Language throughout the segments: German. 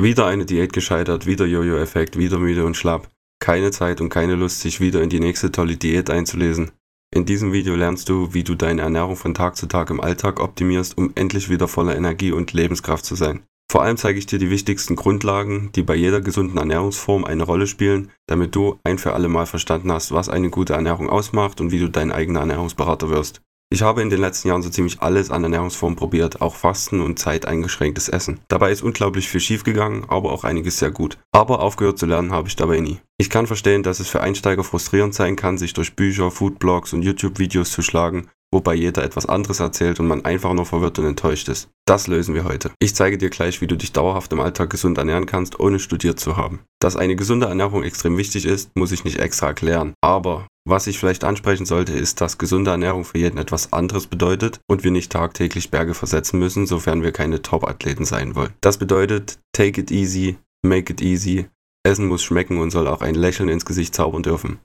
Wieder eine Diät gescheitert, wieder Jojo-Effekt, wieder müde und schlapp. Keine Zeit und keine Lust, sich wieder in die nächste tolle Diät einzulesen. In diesem Video lernst du, wie du deine Ernährung von Tag zu Tag im Alltag optimierst, um endlich wieder voller Energie und Lebenskraft zu sein. Vor allem zeige ich dir die wichtigsten Grundlagen, die bei jeder gesunden Ernährungsform eine Rolle spielen, damit du ein für alle Mal verstanden hast, was eine gute Ernährung ausmacht und wie du dein eigener Ernährungsberater wirst. Ich habe in den letzten Jahren so ziemlich alles an Ernährungsformen probiert, auch Fasten und zeiteingeschränktes Essen. Dabei ist unglaublich viel schiefgegangen, aber auch einiges sehr gut. Aber aufgehört zu lernen habe ich dabei nie. Ich kann verstehen, dass es für Einsteiger frustrierend sein kann, sich durch Bücher, Foodblogs und YouTube-Videos zu schlagen, wobei jeder etwas anderes erzählt und man einfach nur verwirrt und enttäuscht ist. Das lösen wir heute. Ich zeige dir gleich, wie du dich dauerhaft im Alltag gesund ernähren kannst, ohne studiert zu haben. Dass eine gesunde Ernährung extrem wichtig ist, muss ich nicht extra erklären. Aber was ich vielleicht ansprechen sollte, ist, dass gesunde Ernährung für jeden etwas anderes bedeutet und wir nicht tagtäglich Berge versetzen müssen, sofern wir keine Top-Athleten sein wollen. Das bedeutet, take it easy, make it easy. Essen muss schmecken und soll auch ein Lächeln ins Gesicht zaubern dürfen.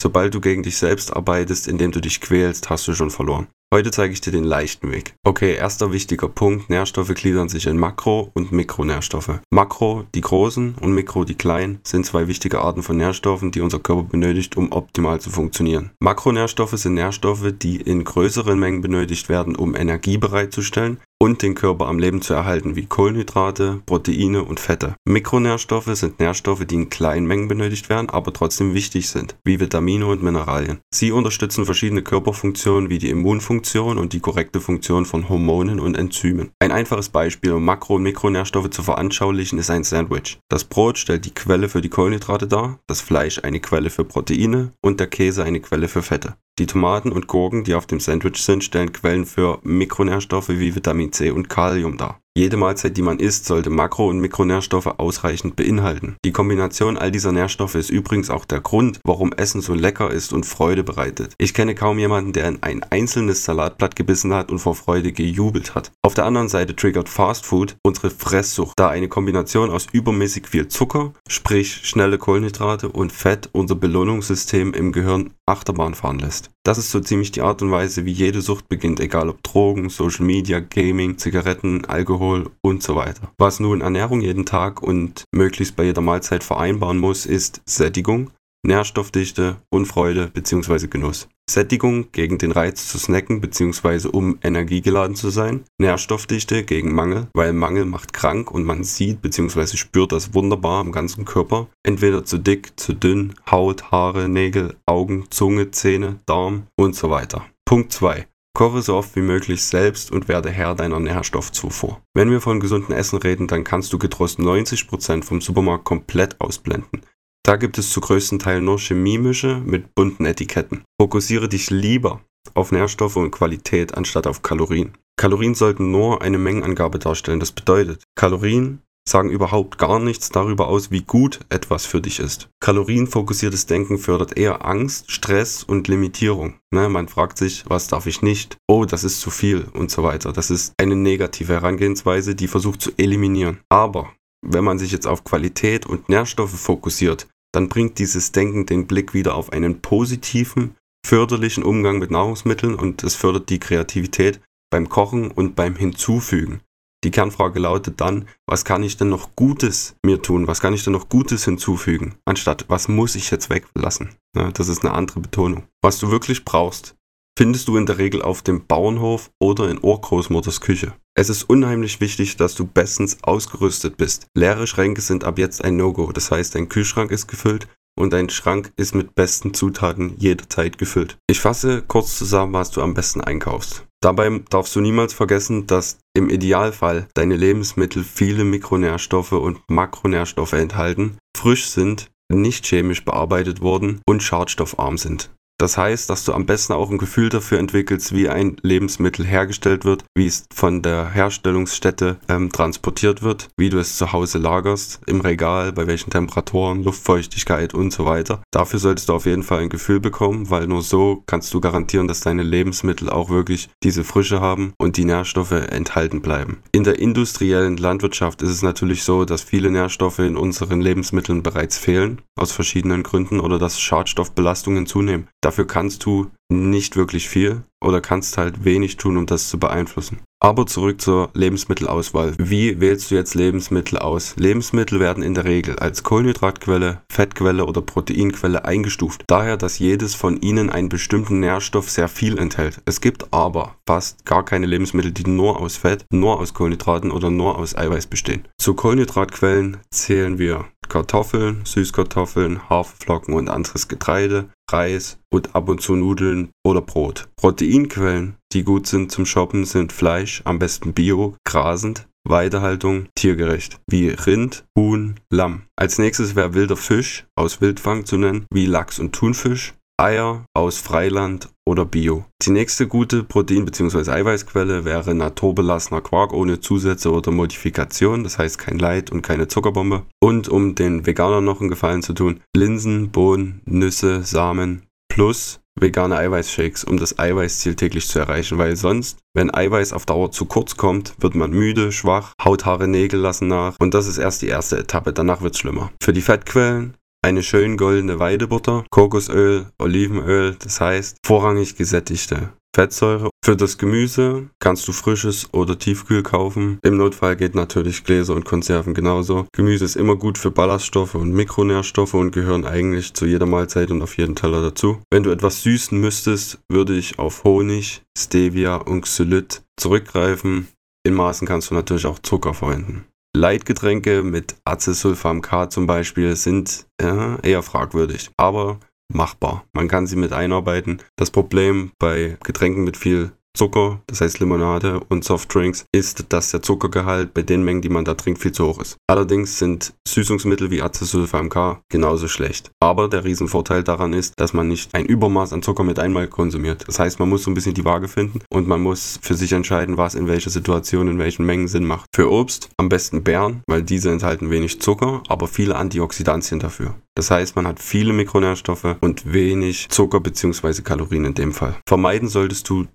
Sobald du gegen dich selbst arbeitest, indem du dich quälst, hast du schon verloren. Heute zeige ich dir den leichten Weg. Okay, erster wichtiger Punkt. Nährstoffe gliedern sich in Makro- und Mikronährstoffe. Makro, die großen, und Mikro, die kleinen, sind zwei wichtige Arten von Nährstoffen, die unser Körper benötigt, um optimal zu funktionieren. Makronährstoffe sind Nährstoffe, die in größeren Mengen benötigt werden, um Energie bereitzustellen und den Körper am Leben zu erhalten, wie Kohlenhydrate, Proteine und Fette. Mikronährstoffe sind Nährstoffe, die in kleinen Mengen benötigt werden, aber trotzdem wichtig sind, wie Vitamine und Mineralien. Sie unterstützen verschiedene Körperfunktionen wie die Immunfunktion und die korrekte Funktion von Hormonen und Enzymen. Ein einfaches Beispiel, um Makro- und Mikronährstoffe zu veranschaulichen, ist ein Sandwich. Das Brot stellt die Quelle für die Kohlenhydrate dar, das Fleisch eine Quelle für Proteine und der Käse eine Quelle für Fette. Die Tomaten und Gurken, die auf dem Sandwich sind, stellen Quellen für Mikronährstoffe wie Vitamin C und Kalium dar. Jede Mahlzeit, die man isst, sollte Makro- und Mikronährstoffe ausreichend beinhalten. Die Kombination all dieser Nährstoffe ist übrigens auch der Grund, warum Essen so lecker ist und Freude bereitet. Ich kenne kaum jemanden, der in ein einzelnes Salatblatt gebissen hat und vor Freude gejubelt hat. Auf der anderen Seite triggert Fast Food unsere Fresssucht, da eine Kombination aus übermäßig viel Zucker, sprich schnelle Kohlenhydrate und Fett unser Belohnungssystem im Gehirn Achterbahn fahren lässt. Das ist so ziemlich die Art und Weise, wie jede Sucht beginnt, egal ob Drogen, Social Media, Gaming, Zigaretten, Alkohol und so weiter. Was nun Ernährung jeden Tag und möglichst bei jeder Mahlzeit vereinbaren muss, ist Sättigung, Nährstoffdichte und Freude bzw. Genuss. Sättigung gegen den Reiz zu snacken bzw. um energiegeladen zu sein. Nährstoffdichte gegen Mangel, weil Mangel macht krank und man sieht bzw. spürt das wunderbar am ganzen Körper. Entweder zu dick, zu dünn, Haut, Haare, Nägel, Augen, Zunge, Zähne, Darm und so weiter. Punkt 2. Koche so oft wie möglich selbst und werde Herr deiner Nährstoffzufuhr. Wenn wir von gesundem Essen reden, dann kannst du getrost 90% vom Supermarkt komplett ausblenden. Da gibt es zu größten Teil nur Chemiemische mit bunten Etiketten. Fokussiere dich lieber auf Nährstoffe und Qualität anstatt auf Kalorien. Kalorien sollten nur eine Mengenangabe darstellen. Das bedeutet, Kalorien sagen überhaupt gar nichts darüber aus, wie gut etwas für dich ist. Kalorienfokussiertes Denken fördert eher Angst, Stress und Limitierung. Ne, man fragt sich, was darf ich nicht? Oh, das ist zu viel und so weiter. Das ist eine negative Herangehensweise, die versucht zu eliminieren. Aber wenn man sich jetzt auf Qualität und Nährstoffe fokussiert, dann bringt dieses Denken den Blick wieder auf einen positiven, förderlichen Umgang mit Nahrungsmitteln und es fördert die Kreativität beim Kochen und beim Hinzufügen. Die Kernfrage lautet dann, was kann ich denn noch Gutes mir tun? Was kann ich denn noch Gutes hinzufügen? Anstatt, was muss ich jetzt weglassen? Ja, das ist eine andere Betonung. Was du wirklich brauchst, findest du in der Regel auf dem Bauernhof oder in Urgroßmutters Küche. Es ist unheimlich wichtig, dass du bestens ausgerüstet bist. Leere Schränke sind ab jetzt ein No-Go. Das heißt, dein Kühlschrank ist gefüllt und dein Schrank ist mit besten Zutaten jederzeit gefüllt. Ich fasse kurz zusammen, was du am besten einkaufst. Dabei darfst du niemals vergessen, dass im Idealfall deine Lebensmittel viele Mikronährstoffe und Makronährstoffe enthalten, frisch sind, nicht chemisch bearbeitet wurden und schadstoffarm sind. Das heißt, dass du am besten auch ein Gefühl dafür entwickelst, wie ein Lebensmittel hergestellt wird, wie es von der Herstellungsstätte ähm, transportiert wird, wie du es zu Hause lagerst, im Regal, bei welchen Temperaturen, Luftfeuchtigkeit und so weiter. Dafür solltest du auf jeden Fall ein Gefühl bekommen, weil nur so kannst du garantieren, dass deine Lebensmittel auch wirklich diese Frische haben und die Nährstoffe enthalten bleiben. In der industriellen Landwirtschaft ist es natürlich so, dass viele Nährstoffe in unseren Lebensmitteln bereits fehlen, aus verschiedenen Gründen, oder dass Schadstoffbelastungen zunehmen. Dafür kannst du nicht wirklich viel oder kannst halt wenig tun, um das zu beeinflussen. Aber zurück zur Lebensmittelauswahl. Wie wählst du jetzt Lebensmittel aus? Lebensmittel werden in der Regel als Kohlenhydratquelle, Fettquelle oder Proteinquelle eingestuft. Daher, dass jedes von ihnen einen bestimmten Nährstoff sehr viel enthält. Es gibt aber fast gar keine Lebensmittel, die nur aus Fett, nur aus Kohlenhydraten oder nur aus Eiweiß bestehen. Zu Kohlenhydratquellen zählen wir Kartoffeln, Süßkartoffeln, Haferflocken und anderes Getreide, Reis und ab und zu Nudeln oder Brot. Proteinquellen, die gut sind zum Shoppen, sind Fleisch, am besten Bio, grasend, Weidehaltung tiergerecht, wie Rind, Huhn, Lamm. Als nächstes wäre wilder Fisch aus Wildfang zu nennen, wie Lachs und Thunfisch, Eier aus Freiland oder Bio. Die nächste gute Protein- bzw. Eiweißquelle wäre naturbelassener Quark ohne Zusätze oder Modifikation, das heißt kein Leid und keine Zuckerbombe. Und um den Veganern noch einen Gefallen zu tun, Linsen, Bohnen, Nüsse, Samen plus vegane Eiweißshakes, um das Eiweißziel täglich zu erreichen, weil sonst, wenn Eiweiß auf Dauer zu kurz kommt, wird man müde, schwach, Haut, Haare, Nägel lassen nach und das ist erst die erste Etappe, danach wird es schlimmer. Für die Fettquellen eine schön goldene Weidebutter, Kokosöl, Olivenöl, das heißt vorrangig gesättigte Fettsäure. Für das Gemüse kannst du frisches oder tiefkühl kaufen. Im Notfall geht natürlich Gläser und Konserven genauso. Gemüse ist immer gut für Ballaststoffe und Mikronährstoffe und gehören eigentlich zu jeder Mahlzeit und auf jeden Teller dazu. Wenn du etwas süßen müsstest, würde ich auf Honig, Stevia und Xylit zurückgreifen. In Maßen kannst du natürlich auch Zucker verwenden. Leitgetränke mit Acesulfam K zum Beispiel sind ja, eher fragwürdig, aber machbar. Man kann sie mit einarbeiten. Das Problem bei Getränken mit viel Zucker, das heißt Limonade und Softdrinks, ist, dass der Zuckergehalt bei den Mengen, die man da trinkt, viel zu hoch ist. Allerdings sind Süßungsmittel wie Acesulfam K genauso schlecht. Aber der Riesenvorteil daran ist, dass man nicht ein Übermaß an Zucker mit einmal konsumiert. Das heißt, man muss so ein bisschen die Waage finden und man muss für sich entscheiden, was in welcher Situation, in welchen Mengen Sinn macht. Für Obst am besten Beeren, weil diese enthalten wenig Zucker, aber viele Antioxidantien dafür. Das heißt, man hat viele Mikronährstoffe und wenig Zucker bzw. Kalorien in dem Fall. Vermeiden solltest du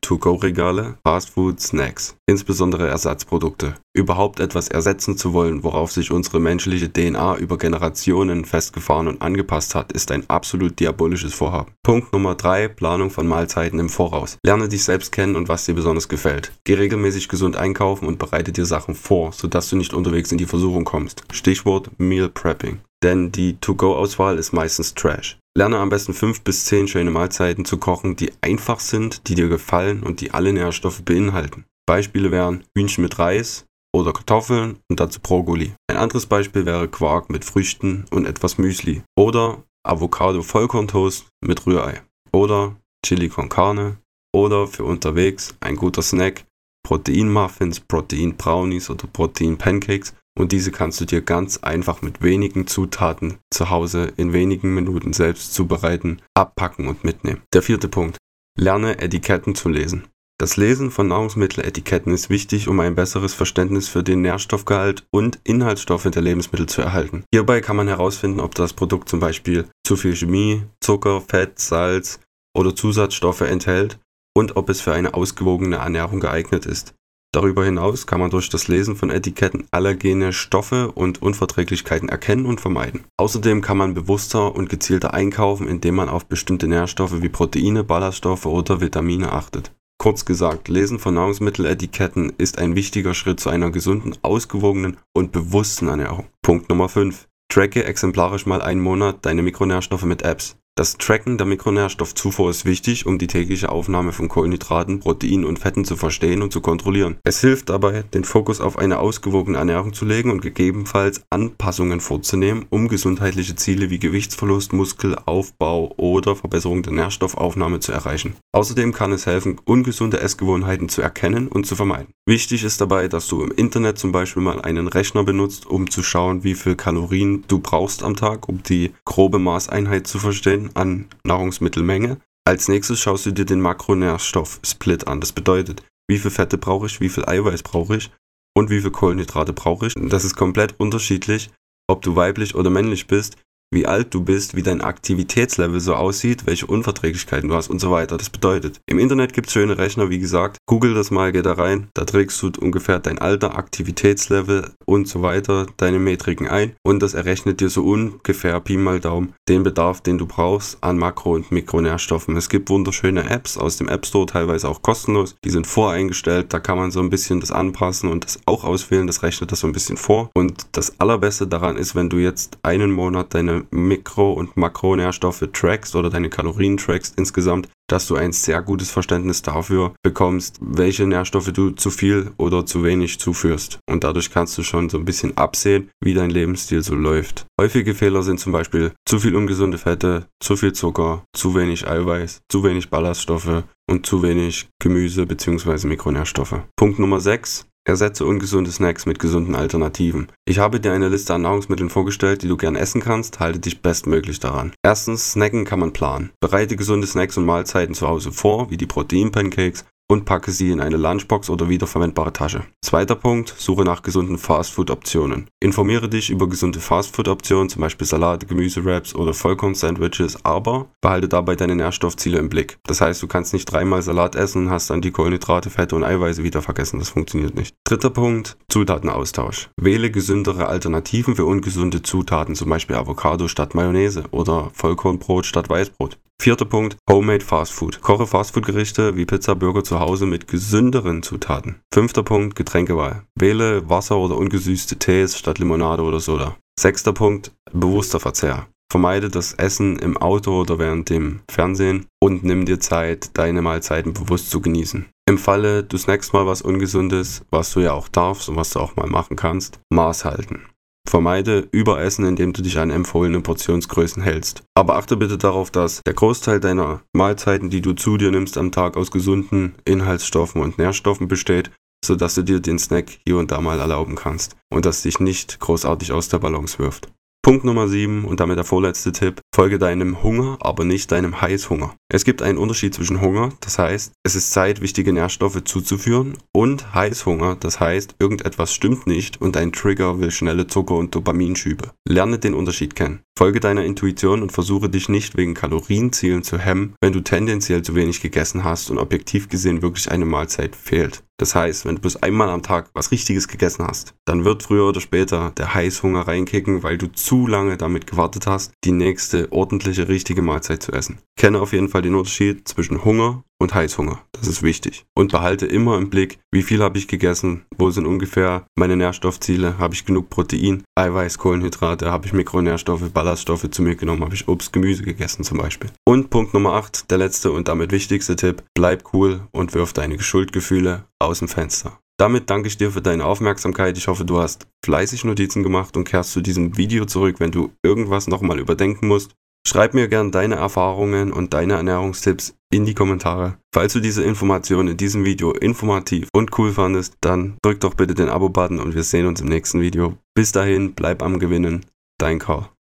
To-Go-Regale, Fastfood, Snacks, insbesondere Ersatzprodukte. Überhaupt etwas ersetzen zu wollen, worauf sich unsere menschliche DNA über Generationen festgefahren und angepasst hat, ist ein absolut diabolisches Vorhaben. Punkt Nummer 3. Planung von Mahlzeiten im Voraus. Lerne dich selbst kennen und was dir besonders gefällt. Geh regelmäßig gesund einkaufen und bereite dir Sachen vor, sodass du nicht unterwegs in die Versuchung kommst. Stichwort Meal Prepping denn die To-Go-Auswahl ist meistens Trash. Lerne am besten 5 bis 10 schöne Mahlzeiten zu kochen, die einfach sind, die dir gefallen und die alle Nährstoffe beinhalten. Beispiele wären Hühnchen mit Reis oder Kartoffeln und dazu Brokkoli. Ein anderes Beispiel wäre Quark mit Früchten und etwas Müsli oder Avocado Vollkorntoast mit Rührei oder Chili con Carne oder für unterwegs ein guter Snack Protein Muffins, Protein Brownies oder Protein Pancakes und diese kannst du dir ganz einfach mit wenigen Zutaten zu Hause in wenigen Minuten selbst zubereiten, abpacken und mitnehmen. Der vierte Punkt. Lerne Etiketten zu lesen. Das Lesen von Nahrungsmitteletiketten ist wichtig, um ein besseres Verständnis für den Nährstoffgehalt und Inhaltsstoffe der Lebensmittel zu erhalten. Hierbei kann man herausfinden, ob das Produkt zum Beispiel zu viel Chemie, Zucker, Fett, Salz oder Zusatzstoffe enthält und ob es für eine ausgewogene Ernährung geeignet ist. Darüber hinaus kann man durch das Lesen von Etiketten allergene Stoffe und Unverträglichkeiten erkennen und vermeiden. Außerdem kann man bewusster und gezielter einkaufen, indem man auf bestimmte Nährstoffe wie Proteine, Ballaststoffe oder Vitamine achtet. Kurz gesagt, Lesen von Nahrungsmitteletiketten ist ein wichtiger Schritt zu einer gesunden, ausgewogenen und bewussten Ernährung. Punkt Nummer 5. Tracke exemplarisch mal einen Monat deine Mikronährstoffe mit Apps. Das Tracken der Mikronährstoffzufuhr ist wichtig, um die tägliche Aufnahme von Kohlenhydraten, Proteinen und Fetten zu verstehen und zu kontrollieren. Es hilft dabei, den Fokus auf eine ausgewogene Ernährung zu legen und gegebenenfalls Anpassungen vorzunehmen, um gesundheitliche Ziele wie Gewichtsverlust, Muskelaufbau oder Verbesserung der Nährstoffaufnahme zu erreichen. Außerdem kann es helfen, ungesunde Essgewohnheiten zu erkennen und zu vermeiden. Wichtig ist dabei, dass du im Internet zum Beispiel mal einen Rechner benutzt, um zu schauen, wie viel Kalorien du brauchst am Tag, um die grobe Maßeinheit zu verstehen an Nahrungsmittelmenge. Als nächstes schaust du dir den Makronährstoff-Split an. Das bedeutet, wie viel Fette brauche ich, wie viel Eiweiß brauche ich und wie viel Kohlenhydrate brauche ich. Das ist komplett unterschiedlich, ob du weiblich oder männlich bist. Wie alt du bist, wie dein Aktivitätslevel so aussieht, welche Unverträglichkeiten du hast und so weiter. Das bedeutet, im Internet gibt es schöne Rechner, wie gesagt. Google das mal, geh da rein. Da trägst du ungefähr dein Alter, Aktivitätslevel und so weiter, deine Metriken ein und das errechnet dir so ungefähr Pi mal Daumen den Bedarf, den du brauchst an Makro- und Mikronährstoffen. Es gibt wunderschöne Apps aus dem App Store, teilweise auch kostenlos. Die sind voreingestellt, da kann man so ein bisschen das anpassen und das auch auswählen. Das rechnet das so ein bisschen vor. Und das Allerbeste daran ist, wenn du jetzt einen Monat deine Mikro- und Makronährstoffe trackst oder deine Kalorien trackst insgesamt, dass du ein sehr gutes Verständnis dafür bekommst, welche Nährstoffe du zu viel oder zu wenig zuführst. Und dadurch kannst du schon so ein bisschen absehen, wie dein Lebensstil so läuft. Häufige Fehler sind zum Beispiel zu viel ungesunde Fette, zu viel Zucker, zu wenig Eiweiß, zu wenig Ballaststoffe und zu wenig Gemüse bzw. Mikronährstoffe. Punkt Nummer 6. Ersetze ungesunde Snacks mit gesunden Alternativen. Ich habe dir eine Liste an Nahrungsmitteln vorgestellt, die du gern essen kannst, halte dich bestmöglich daran. Erstens, Snacken kann man planen. Bereite gesunde Snacks und Mahlzeiten zu Hause vor, wie die Proteinpancakes und packe sie in eine Lunchbox oder wiederverwendbare Tasche. Zweiter Punkt, suche nach gesunden Fastfood-Optionen. Informiere dich über gesunde Fastfood-Optionen, zum Beispiel Salate, Gemüsewraps oder Vollkorn-Sandwiches, aber behalte dabei deine Nährstoffziele im Blick. Das heißt, du kannst nicht dreimal Salat essen und hast dann die Kohlenhydrate, Fette und Eiweiße wieder vergessen. Das funktioniert nicht. Dritter Punkt, Zutatenaustausch. Wähle gesündere Alternativen für ungesunde Zutaten, zum Beispiel Avocado statt Mayonnaise oder Vollkornbrot statt Weißbrot. Vierter Punkt, Homemade Fast Food. Koche Fastfood-Gerichte wie Pizza, Burger zu Hause mit gesünderen Zutaten. Fünfter Punkt, Getränkewahl. Wähle Wasser oder ungesüßte Tees statt Limonade oder Soda. Sechster Punkt, bewusster Verzehr. Vermeide das Essen im Auto oder während dem Fernsehen und nimm dir Zeit, deine Mahlzeiten bewusst zu genießen. Im Falle, du snackst mal was Ungesundes, was du ja auch darfst und was du auch mal machen kannst, Maß halten. Vermeide Überessen, indem du dich an empfohlene Portionsgrößen hältst. Aber achte bitte darauf, dass der Großteil deiner Mahlzeiten, die du zu dir nimmst am Tag, aus gesunden Inhaltsstoffen und Nährstoffen besteht, sodass du dir den Snack hier und da mal erlauben kannst und das dich nicht großartig aus der Balance wirft. Punkt Nummer 7 und damit der vorletzte Tipp. Folge deinem Hunger, aber nicht deinem Heißhunger. Es gibt einen Unterschied zwischen Hunger, das heißt, es ist Zeit, wichtige Nährstoffe zuzuführen, und Heißhunger, das heißt, irgendetwas stimmt nicht und dein Trigger will schnelle Zucker- und Dopaminschübe. Lerne den Unterschied kennen. Folge deiner Intuition und versuche dich nicht wegen Kalorienzielen zu hemmen, wenn du tendenziell zu wenig gegessen hast und objektiv gesehen wirklich eine Mahlzeit fehlt. Das heißt, wenn du bloß einmal am Tag was Richtiges gegessen hast, dann wird früher oder später der Heißhunger reinkicken, weil du zu lange damit gewartet hast, die nächste ordentliche, richtige Mahlzeit zu essen. Kenne auf jeden Fall den Unterschied zwischen Hunger und Heißhunger. Das ist wichtig. Und behalte immer im Blick, wie viel habe ich gegessen, wo sind ungefähr meine Nährstoffziele, habe ich genug Protein, Eiweiß, Kohlenhydrate, habe ich Mikronährstoffe, Ballaststoffe zu mir genommen, habe ich Obst, Gemüse gegessen zum Beispiel. Und Punkt Nummer 8, der letzte und damit wichtigste Tipp, bleib cool und wirf deine Schuldgefühle aus dem Fenster. Damit danke ich dir für deine Aufmerksamkeit. Ich hoffe, du hast fleißig Notizen gemacht und kehrst zu diesem Video zurück, wenn du irgendwas nochmal überdenken musst. Schreib mir gern deine Erfahrungen und deine Ernährungstipps in die Kommentare. Falls du diese Informationen in diesem Video informativ und cool fandest, dann drück doch bitte den Abo-Button und wir sehen uns im nächsten Video. Bis dahin, bleib am Gewinnen. Dein Karl.